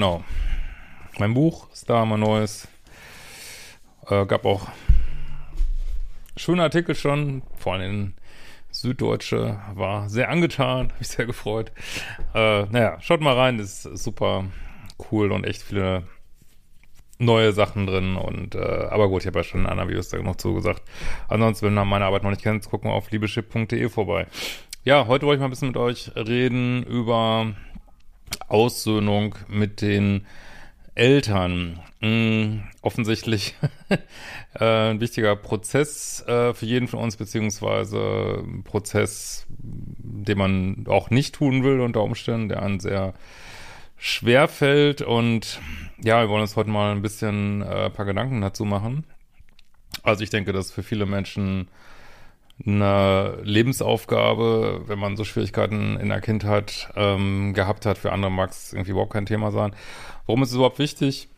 genau, mein Buch ist da, mein neues. Äh, gab auch schöne Artikel schon, vor allem in Süddeutsche, war sehr angetan, habe ich sehr gefreut. Äh, naja, schaut mal rein, ist super cool und echt viele neue Sachen drin und äh, aber gut, ich habe ja schon in anderen Videos da genug zugesagt. Ansonsten, wenn ihr meine Arbeit noch nicht kennt, gucken wir auf liebeschip.de vorbei. Ja, heute wollte ich mal ein bisschen mit euch reden über Aussöhnung mit den Eltern. Hm, offensichtlich äh, ein wichtiger Prozess äh, für jeden von uns, beziehungsweise ein Prozess, den man auch nicht tun will unter Umständen, der einen sehr schwer fällt und ja, wir wollen uns heute mal ein bisschen äh, ein paar Gedanken dazu machen. Also ich denke, das ist für viele Menschen eine Lebensaufgabe, wenn man so Schwierigkeiten in der Kindheit ähm, gehabt hat. Für andere mag es irgendwie überhaupt kein Thema sein. Warum ist es überhaupt wichtig?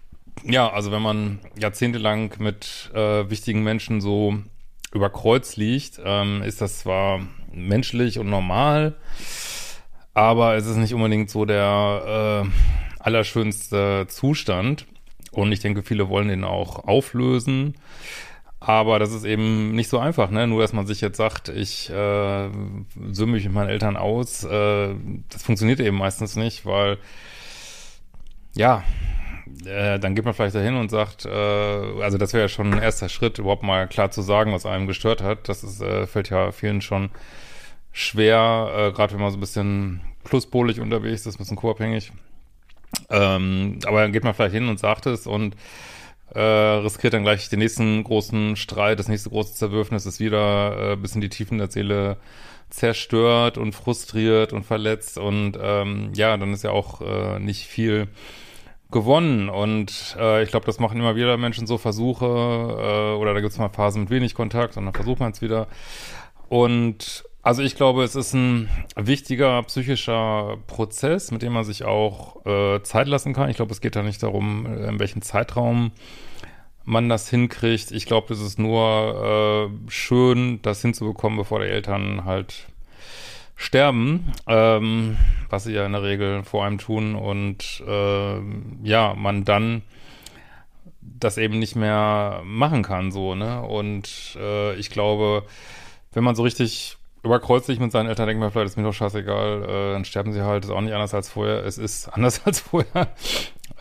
Ja, also wenn man jahrzehntelang mit äh, wichtigen Menschen so über Kreuz liegt, ähm, ist das zwar menschlich und normal, aber es ist nicht unbedingt so der äh, allerschönste Zustand. Und ich denke, viele wollen den auch auflösen. Aber das ist eben nicht so einfach, ne? Nur, dass man sich jetzt sagt, ich äh, sömme mich mit meinen Eltern aus, äh, das funktioniert eben meistens nicht, weil ja, äh, dann geht man vielleicht dahin und sagt, äh, also das wäre ja schon ein erster Schritt, überhaupt mal klar zu sagen, was einem gestört hat. Das ist, äh, fällt ja vielen schon schwer, äh, gerade wenn man so ein bisschen pluspolig unterwegs ist, ein bisschen co-abhängig. Ähm, aber dann geht man vielleicht hin und sagt es und äh, riskiert dann gleich den nächsten großen Streit, das nächste große Zerwürfnis ist wieder äh, bis in die Tiefen der Seele zerstört und frustriert und verletzt. Und ähm, ja, dann ist ja auch äh, nicht viel gewonnen. Und äh, ich glaube, das machen immer wieder Menschen so Versuche äh, oder da gibt es mal Phasen mit wenig Kontakt und dann versucht man es wieder. Und also ich glaube, es ist ein wichtiger psychischer Prozess, mit dem man sich auch äh, Zeit lassen kann. Ich glaube, es geht da nicht darum, äh, in welchem Zeitraum man das hinkriegt. Ich glaube, es ist nur äh, schön, das hinzubekommen, bevor die Eltern halt sterben, ähm, was sie ja in der Regel vor einem tun und äh, ja, man dann das eben nicht mehr machen kann, so, ne? Und äh, ich glaube, wenn man so richtig überkreuzt sich mit seinen Eltern, denkt man vielleicht, ist mir doch scheißegal, äh, dann sterben sie halt, ist auch nicht anders als vorher. Es ist anders als vorher,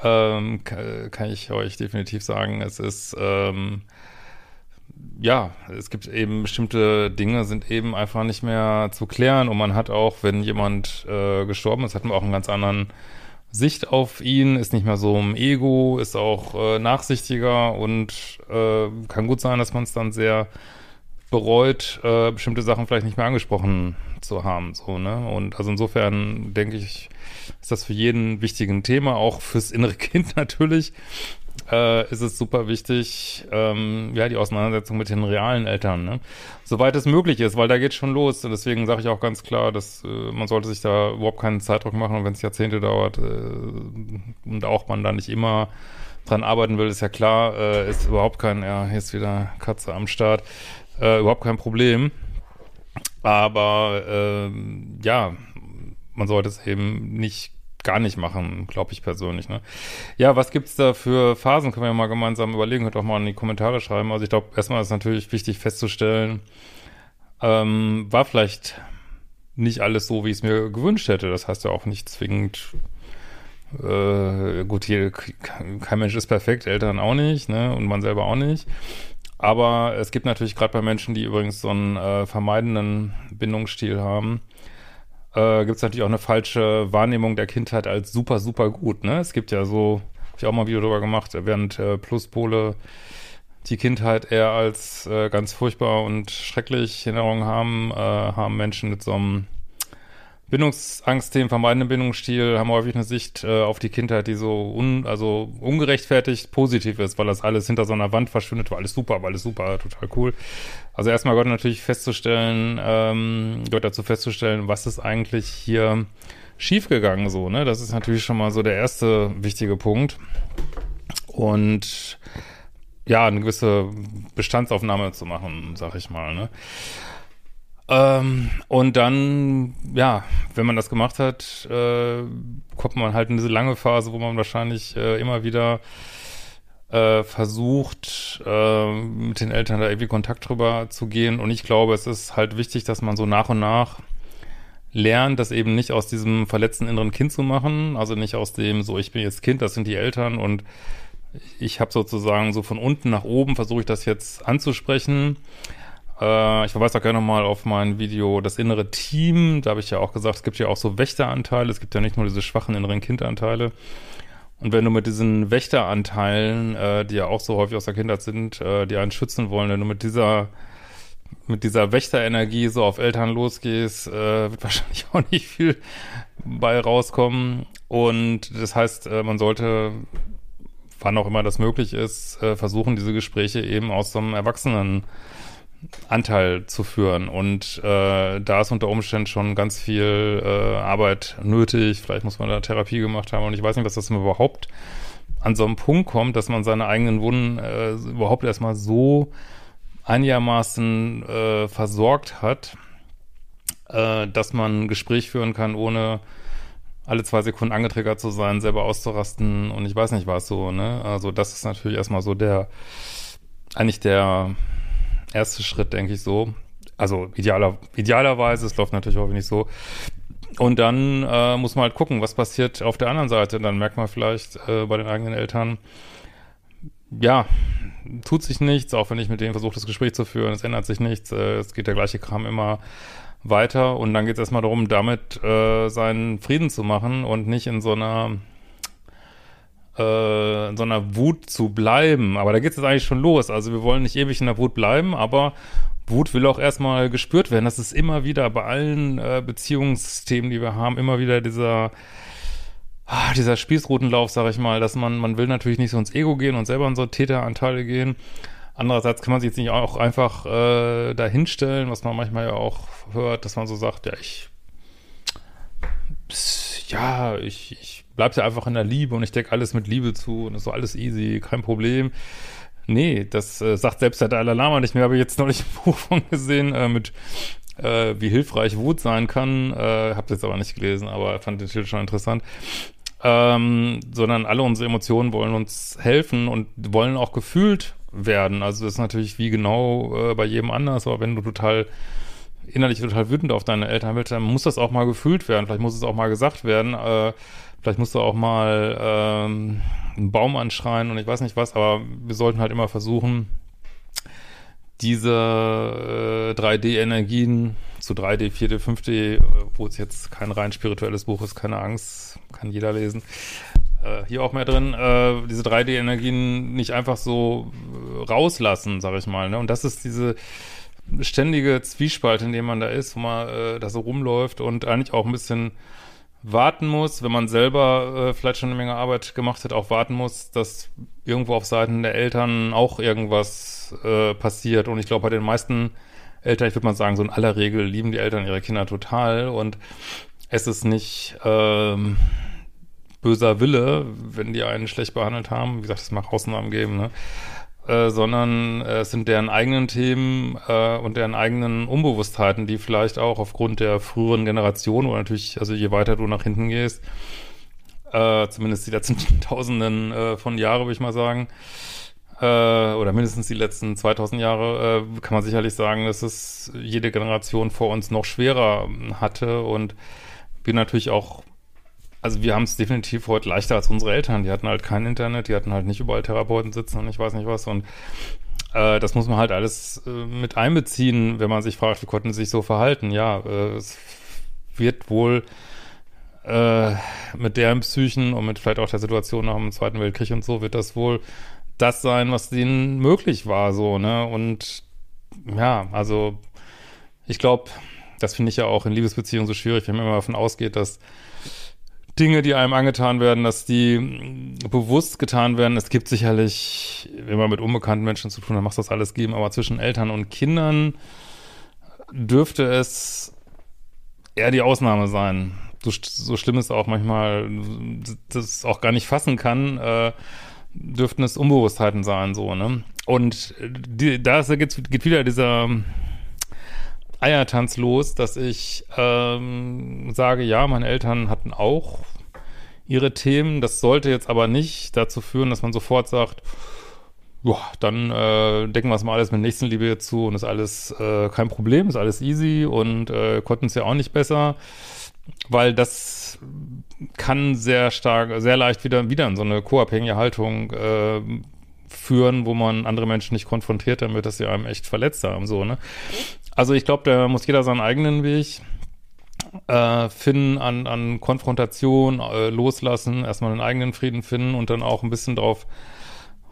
ähm, kann ich euch definitiv sagen. Es ist, ähm, ja, es gibt eben bestimmte Dinge, sind eben einfach nicht mehr zu klären und man hat auch, wenn jemand äh, gestorben ist, hat man auch einen ganz anderen Sicht auf ihn, ist nicht mehr so im Ego, ist auch äh, nachsichtiger und äh, kann gut sein, dass man es dann sehr bereut, äh, bestimmte Sachen vielleicht nicht mehr angesprochen zu haben. So, ne? Und also insofern denke ich, ist das für jeden wichtigen Thema, auch fürs innere Kind natürlich. Äh, ist es super wichtig, ähm, ja, die Auseinandersetzung mit den realen Eltern, ne? Soweit es möglich ist, weil da geht schon los. Und deswegen sage ich auch ganz klar, dass äh, man sollte sich da überhaupt keinen Zeitdruck machen, und wenn es Jahrzehnte dauert äh, und auch man da nicht immer dran arbeiten will, ist ja klar, äh, ist überhaupt kein, ja, hier ist wieder Katze am Start, äh, überhaupt kein Problem. Aber ähm, ja, man sollte es eben nicht gar nicht machen, glaube ich persönlich. Ne? Ja, was gibt's da für Phasen? Können wir ja mal gemeinsam überlegen, könnt auch mal in die Kommentare schreiben. Also ich glaube, erstmal ist natürlich wichtig festzustellen, ähm, war vielleicht nicht alles so, wie ich es mir gewünscht hätte. Das heißt ja auch nicht zwingend, Äh, gut, hier, kein Mensch ist perfekt, Eltern auch nicht, ne? Und man selber auch nicht. Aber es gibt natürlich gerade bei Menschen, die übrigens so einen äh, vermeidenden Bindungsstil haben, äh, gibt es natürlich auch eine falsche Wahrnehmung der Kindheit als super, super gut. Ne? Es gibt ja so, habe ich auch mal ein Video drüber gemacht, während äh, Pluspole die Kindheit eher als äh, ganz furchtbar und schrecklich Erinnerungen haben, äh, haben Menschen mit so einem Bindungsangstthemen, vermeidenden Bindungsstil haben häufig eine Sicht äh, auf die Kindheit, die so un, also ungerechtfertigt positiv ist, weil das alles hinter so einer Wand verschwindet, war alles super, war alles super, total cool. Also erstmal gehört natürlich festzustellen, ähm, gehört dazu festzustellen, was ist eigentlich hier schiefgegangen so, ne? Das ist natürlich schon mal so der erste wichtige Punkt. Und ja, eine gewisse Bestandsaufnahme zu machen, sag ich mal, ne? Ähm, und dann, ja, wenn man das gemacht hat, äh, kommt man halt in diese lange Phase, wo man wahrscheinlich äh, immer wieder äh, versucht, äh, mit den Eltern da irgendwie Kontakt drüber zu gehen. Und ich glaube, es ist halt wichtig, dass man so nach und nach lernt, das eben nicht aus diesem verletzten inneren Kind zu machen, also nicht aus dem, so ich bin jetzt Kind, das sind die Eltern und ich habe sozusagen so von unten nach oben versuche ich das jetzt anzusprechen äh, ich verweise auch gerne nochmal auf mein Video Das innere Team. Da habe ich ja auch gesagt, es gibt ja auch so Wächteranteile. Es gibt ja nicht nur diese schwachen inneren Kindanteile. Und wenn du mit diesen Wächteranteilen, äh, die ja auch so häufig aus der Kindheit sind, äh, die einen schützen wollen, wenn du mit dieser mit dieser Wächterenergie so auf Eltern losgehst, äh, wird wahrscheinlich auch nicht viel bei rauskommen. Und das heißt, äh, man sollte, wann auch immer das möglich ist, äh, versuchen, diese Gespräche eben aus so einem Erwachsenen Anteil zu führen. Und äh, da ist unter Umständen schon ganz viel äh, Arbeit nötig. Vielleicht muss man da Therapie gemacht haben. Und ich weiß nicht, was das überhaupt an so einem Punkt kommt, dass man seine eigenen Wunden äh, überhaupt erstmal so einigermaßen äh, versorgt hat, äh, dass man ein Gespräch führen kann, ohne alle zwei Sekunden angetriggert zu sein, selber auszurasten und ich weiß nicht was so, ne? Also das ist natürlich erstmal so der, eigentlich der, erste Schritt, denke ich so. Also idealer, idealerweise, es läuft natürlich auch nicht so. Und dann äh, muss man halt gucken, was passiert auf der anderen Seite. Dann merkt man vielleicht äh, bei den eigenen Eltern, ja, tut sich nichts, auch wenn ich mit denen versuche, das Gespräch zu führen, es ändert sich nichts, äh, es geht der gleiche Kram immer weiter und dann geht es erstmal darum, damit äh, seinen Frieden zu machen und nicht in so einer äh, in so einer Wut zu bleiben. Aber da geht es jetzt eigentlich schon los. Also wir wollen nicht ewig in der Wut bleiben, aber Wut will auch erstmal gespürt werden. Das ist immer wieder bei allen äh, Beziehungssystemen, die wir haben, immer wieder dieser ah, dieser Spießrutenlauf, sag ich mal, dass man, man will natürlich nicht so ins Ego gehen und selber in so Täteranteile gehen. Andererseits kann man sich jetzt nicht auch einfach äh, dahinstellen, was man manchmal ja auch hört, dass man so sagt, ja, ich ja, ich, ich bleib ja einfach in der Liebe und ich decke alles mit Liebe zu und ist so alles easy, kein Problem. Nee, das äh, sagt selbst der Dalai Lama nicht mehr, habe ich jetzt nicht ein Buch von gesehen, äh, mit äh, wie hilfreich Wut sein kann. Äh, hab jetzt aber nicht gelesen, aber fand den Titel schon interessant. Ähm, sondern alle unsere Emotionen wollen uns helfen und wollen auch gefühlt werden. Also das ist natürlich wie genau äh, bei jedem anders, aber wenn du total innerlich total wütend auf deine Eltern bist, dann muss das auch mal gefühlt werden. Vielleicht muss es auch mal gesagt werden. Äh, vielleicht musst du auch mal ähm, einen Baum anschreien und ich weiß nicht was, aber wir sollten halt immer versuchen, diese äh, 3D-Energien zu 3D, 4D, 5D, wo es jetzt kein rein spirituelles Buch ist, keine Angst, kann jeder lesen, äh, hier auch mehr drin, äh, diese 3D-Energien nicht einfach so äh, rauslassen, sag ich mal. Ne? Und das ist diese ständige Zwiespalt, in dem man da ist, wo man äh, da so rumläuft und eigentlich auch ein bisschen warten muss, wenn man selber äh, vielleicht schon eine Menge Arbeit gemacht hat, auch warten muss, dass irgendwo auf Seiten der Eltern auch irgendwas äh, passiert. Und ich glaube, bei den meisten Eltern, ich würde mal sagen, so in aller Regel lieben die Eltern ihre Kinder total und es ist nicht ähm, böser Wille, wenn die einen schlecht behandelt haben. Wie gesagt, es mag Ausnahmen geben, ne? Äh, sondern äh, es sind deren eigenen Themen äh, und deren eigenen Unbewusstheiten, die vielleicht auch aufgrund der früheren Generation oder natürlich, also je weiter du nach hinten gehst, äh, zumindest die letzten Tausenden äh, von Jahren, würde ich mal sagen, äh, oder mindestens die letzten 2000 Jahre, äh, kann man sicherlich sagen, dass es jede Generation vor uns noch schwerer hatte. Und wir natürlich auch also wir haben es definitiv heute leichter als unsere Eltern. Die hatten halt kein Internet, die hatten halt nicht überall Therapeuten sitzen und ich weiß nicht was. Und äh, das muss man halt alles äh, mit einbeziehen, wenn man sich fragt, wie konnten sie sich so verhalten. Ja, äh, es wird wohl äh, mit deren Psychen und mit vielleicht auch der Situation nach dem Zweiten Weltkrieg und so, wird das wohl das sein, was denen möglich war, so, ne? Und ja, also ich glaube, das finde ich ja auch in Liebesbeziehungen so schwierig, wenn man immer davon ausgeht, dass Dinge, die einem angetan werden, dass die bewusst getan werden. Es gibt sicherlich, wenn man mit unbekannten Menschen zu tun hat, macht das alles geben, aber zwischen Eltern und Kindern dürfte es eher die Ausnahme sein. So, so schlimm es auch manchmal, das auch gar nicht fassen kann, äh, dürften es Unbewusstheiten sein, so, ne? Und die, da geht wieder dieser Eiertanz los, dass ich ähm, sage, ja, meine Eltern hatten auch ihre Themen. Das sollte jetzt aber nicht dazu führen, dass man sofort sagt, ja, dann äh, decken wir es mal alles mit Nächstenliebe zu und ist alles äh, kein Problem, ist alles easy und äh, konnten es ja auch nicht besser, weil das kann sehr stark, sehr leicht wieder, wieder in so eine co-abhängige Haltung äh, führen, wo man andere Menschen nicht konfrontiert damit, dass sie einem echt verletzt haben, so, ne? Also ich glaube, da muss jeder seinen eigenen Weg äh, finden an, an Konfrontation, äh, loslassen, erstmal einen eigenen Frieden finden und dann auch ein bisschen drauf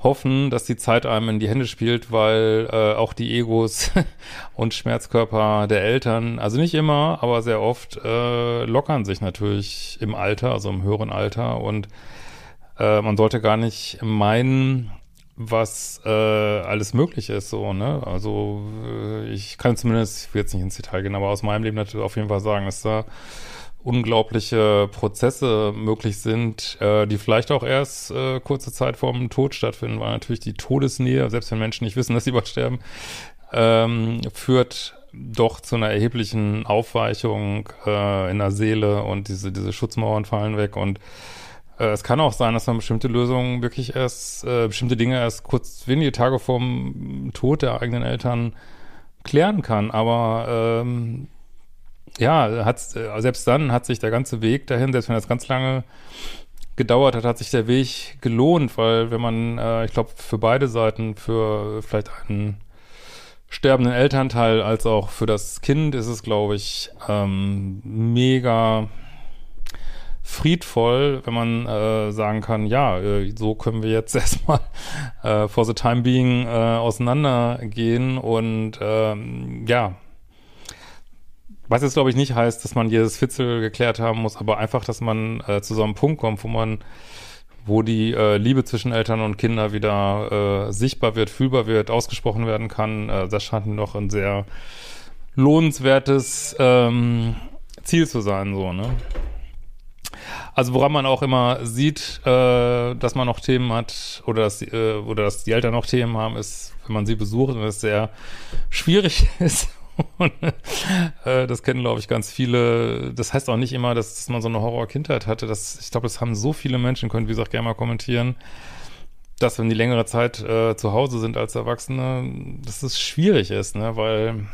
hoffen, dass die Zeit einem in die Hände spielt, weil äh, auch die Egos und Schmerzkörper der Eltern, also nicht immer, aber sehr oft, äh, lockern sich natürlich im Alter, also im höheren Alter und äh, man sollte gar nicht meinen, was äh, alles möglich ist, so, ne? Also äh, ich kann zumindest, ich will jetzt nicht ins Detail gehen, aber aus meinem Leben natürlich auf jeden Fall sagen, dass da unglaubliche Prozesse möglich sind, äh, die vielleicht auch erst äh, kurze Zeit vor dem Tod stattfinden, weil natürlich die Todesnähe, selbst wenn Menschen nicht wissen, dass sie bald sterben, ähm, führt doch zu einer erheblichen Aufweichung äh, in der Seele und diese, diese Schutzmauern fallen weg und es kann auch sein, dass man bestimmte Lösungen wirklich erst, äh, bestimmte Dinge erst kurz wenige Tage vorm Tod der eigenen Eltern klären kann. Aber ähm, ja, hat, äh, selbst dann hat sich der ganze Weg dahin, selbst wenn das ganz lange gedauert hat, hat sich der Weg gelohnt, weil wenn man, äh, ich glaube, für beide Seiten, für vielleicht einen sterbenden Elternteil als auch für das Kind ist es, glaube ich, ähm, mega friedvoll, wenn man äh, sagen kann, ja, äh, so können wir jetzt erstmal äh, for the time being äh, auseinandergehen und ähm, ja, was jetzt glaube ich nicht heißt, dass man jedes Fitzel geklärt haben muss, aber einfach, dass man äh, zu so einem Punkt kommt, wo man wo die äh, Liebe zwischen Eltern und Kindern wieder äh, sichtbar wird, fühlbar wird, ausgesprochen werden kann. Äh, das scheint noch ein sehr lohnenswertes ähm, Ziel zu sein, so, ne? Also woran man auch immer sieht, äh, dass man noch Themen hat oder dass, äh, oder dass die Eltern noch Themen haben, ist, wenn man sie besucht und es sehr schwierig ist. Und, äh, das kennen, glaube ich, ganz viele. Das heißt auch nicht immer, dass, dass man so eine Horror-Kindheit hatte. Das, ich glaube, das haben so viele Menschen, können, wie gesagt, gerne mal kommentieren, dass wenn die längere Zeit äh, zu Hause sind als Erwachsene, dass es schwierig ist, ne? Weil,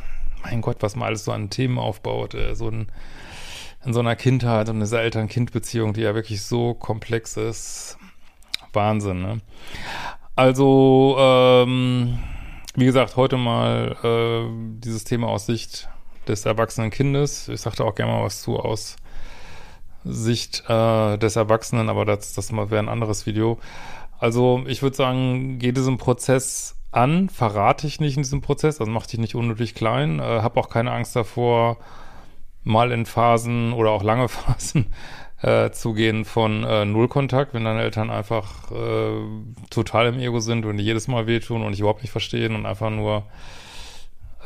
mein Gott, was man alles so an Themen aufbaut, äh, so ein in so einer Kindheit und dieser Eltern-Kind-Beziehung, die ja wirklich so komplex ist. Wahnsinn, ne? Also, ähm, wie gesagt, heute mal äh, dieses Thema aus Sicht des erwachsenen Kindes. Ich sagte auch gerne mal was zu aus Sicht äh, des Erwachsenen, aber das, das wäre ein anderes Video. Also ich würde sagen, geh diesem Prozess an, verrate ich nicht in diesem Prozess, also mach dich nicht unnötig klein, äh, hab auch keine Angst davor, mal in Phasen oder auch lange Phasen äh, zu gehen von äh, Nullkontakt, wenn deine Eltern einfach äh, total im Ego sind und jedes Mal wehtun und dich überhaupt nicht verstehen und einfach nur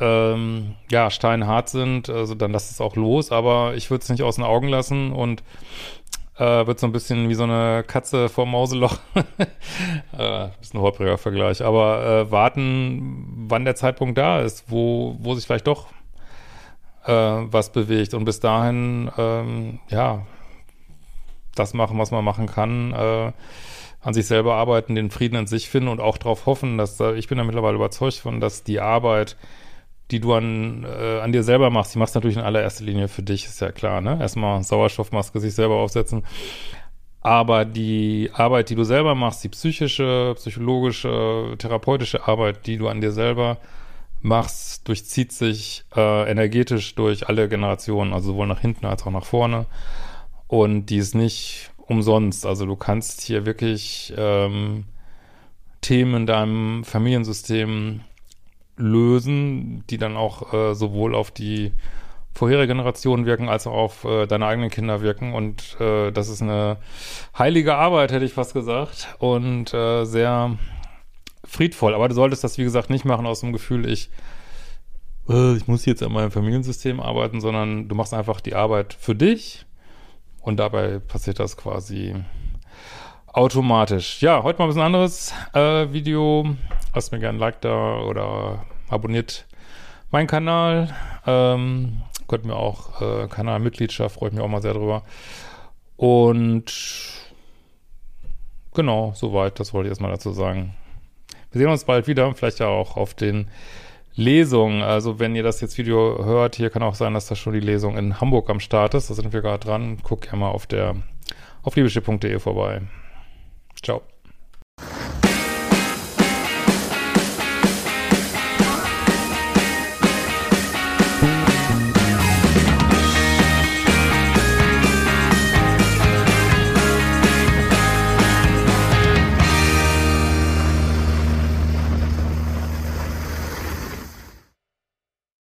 ähm, ja, steinhart sind, also dann lass es auch los, aber ich würde es nicht aus den Augen lassen und äh, wird so ein bisschen wie so eine Katze vor Mauseloch. äh, ist ein holpriger Vergleich, aber äh, warten, wann der Zeitpunkt da ist, wo, wo sich vielleicht doch äh, was bewegt. Und bis dahin, ähm, ja, das machen, was man machen kann, äh, an sich selber arbeiten, den Frieden in sich finden und auch darauf hoffen, dass da, ich bin da mittlerweile überzeugt von, dass die Arbeit die du an, äh, an dir selber machst, die machst du natürlich in allererster Linie für dich, ist ja klar, ne? Erstmal Sauerstoffmaske sich selber aufsetzen. Aber die Arbeit, die du selber machst, die psychische, psychologische, therapeutische Arbeit, die du an dir selber machst, durchzieht sich äh, energetisch durch alle Generationen, also sowohl nach hinten als auch nach vorne. Und die ist nicht umsonst. Also du kannst hier wirklich ähm, Themen in deinem Familiensystem lösen, die dann auch äh, sowohl auf die vorherige Generation wirken, als auch auf äh, deine eigenen Kinder wirken. Und äh, das ist eine heilige Arbeit, hätte ich fast gesagt. Und äh, sehr friedvoll. Aber du solltest das, wie gesagt, nicht machen aus dem Gefühl, ich, äh, ich muss jetzt an meinem Familiensystem arbeiten, sondern du machst einfach die Arbeit für dich. Und dabei passiert das quasi automatisch. Ja, heute mal ein bisschen anderes äh, Video. Lasst mir gerne ein Like da oder abonniert meinen Kanal. Ähm, könnt mir auch äh, Kanalmitgliedschaft, freue ich mich auch mal sehr drüber. Und genau, soweit, das wollte ich erstmal dazu sagen. Wir sehen uns bald wieder, vielleicht ja auch auf den Lesungen. Also wenn ihr das jetzt Video hört, hier kann auch sein, dass da schon die Lesung in Hamburg am Start ist. Da sind wir gerade dran. Guckt ja mal auf der auf liebeschiff.de vorbei. Ciao.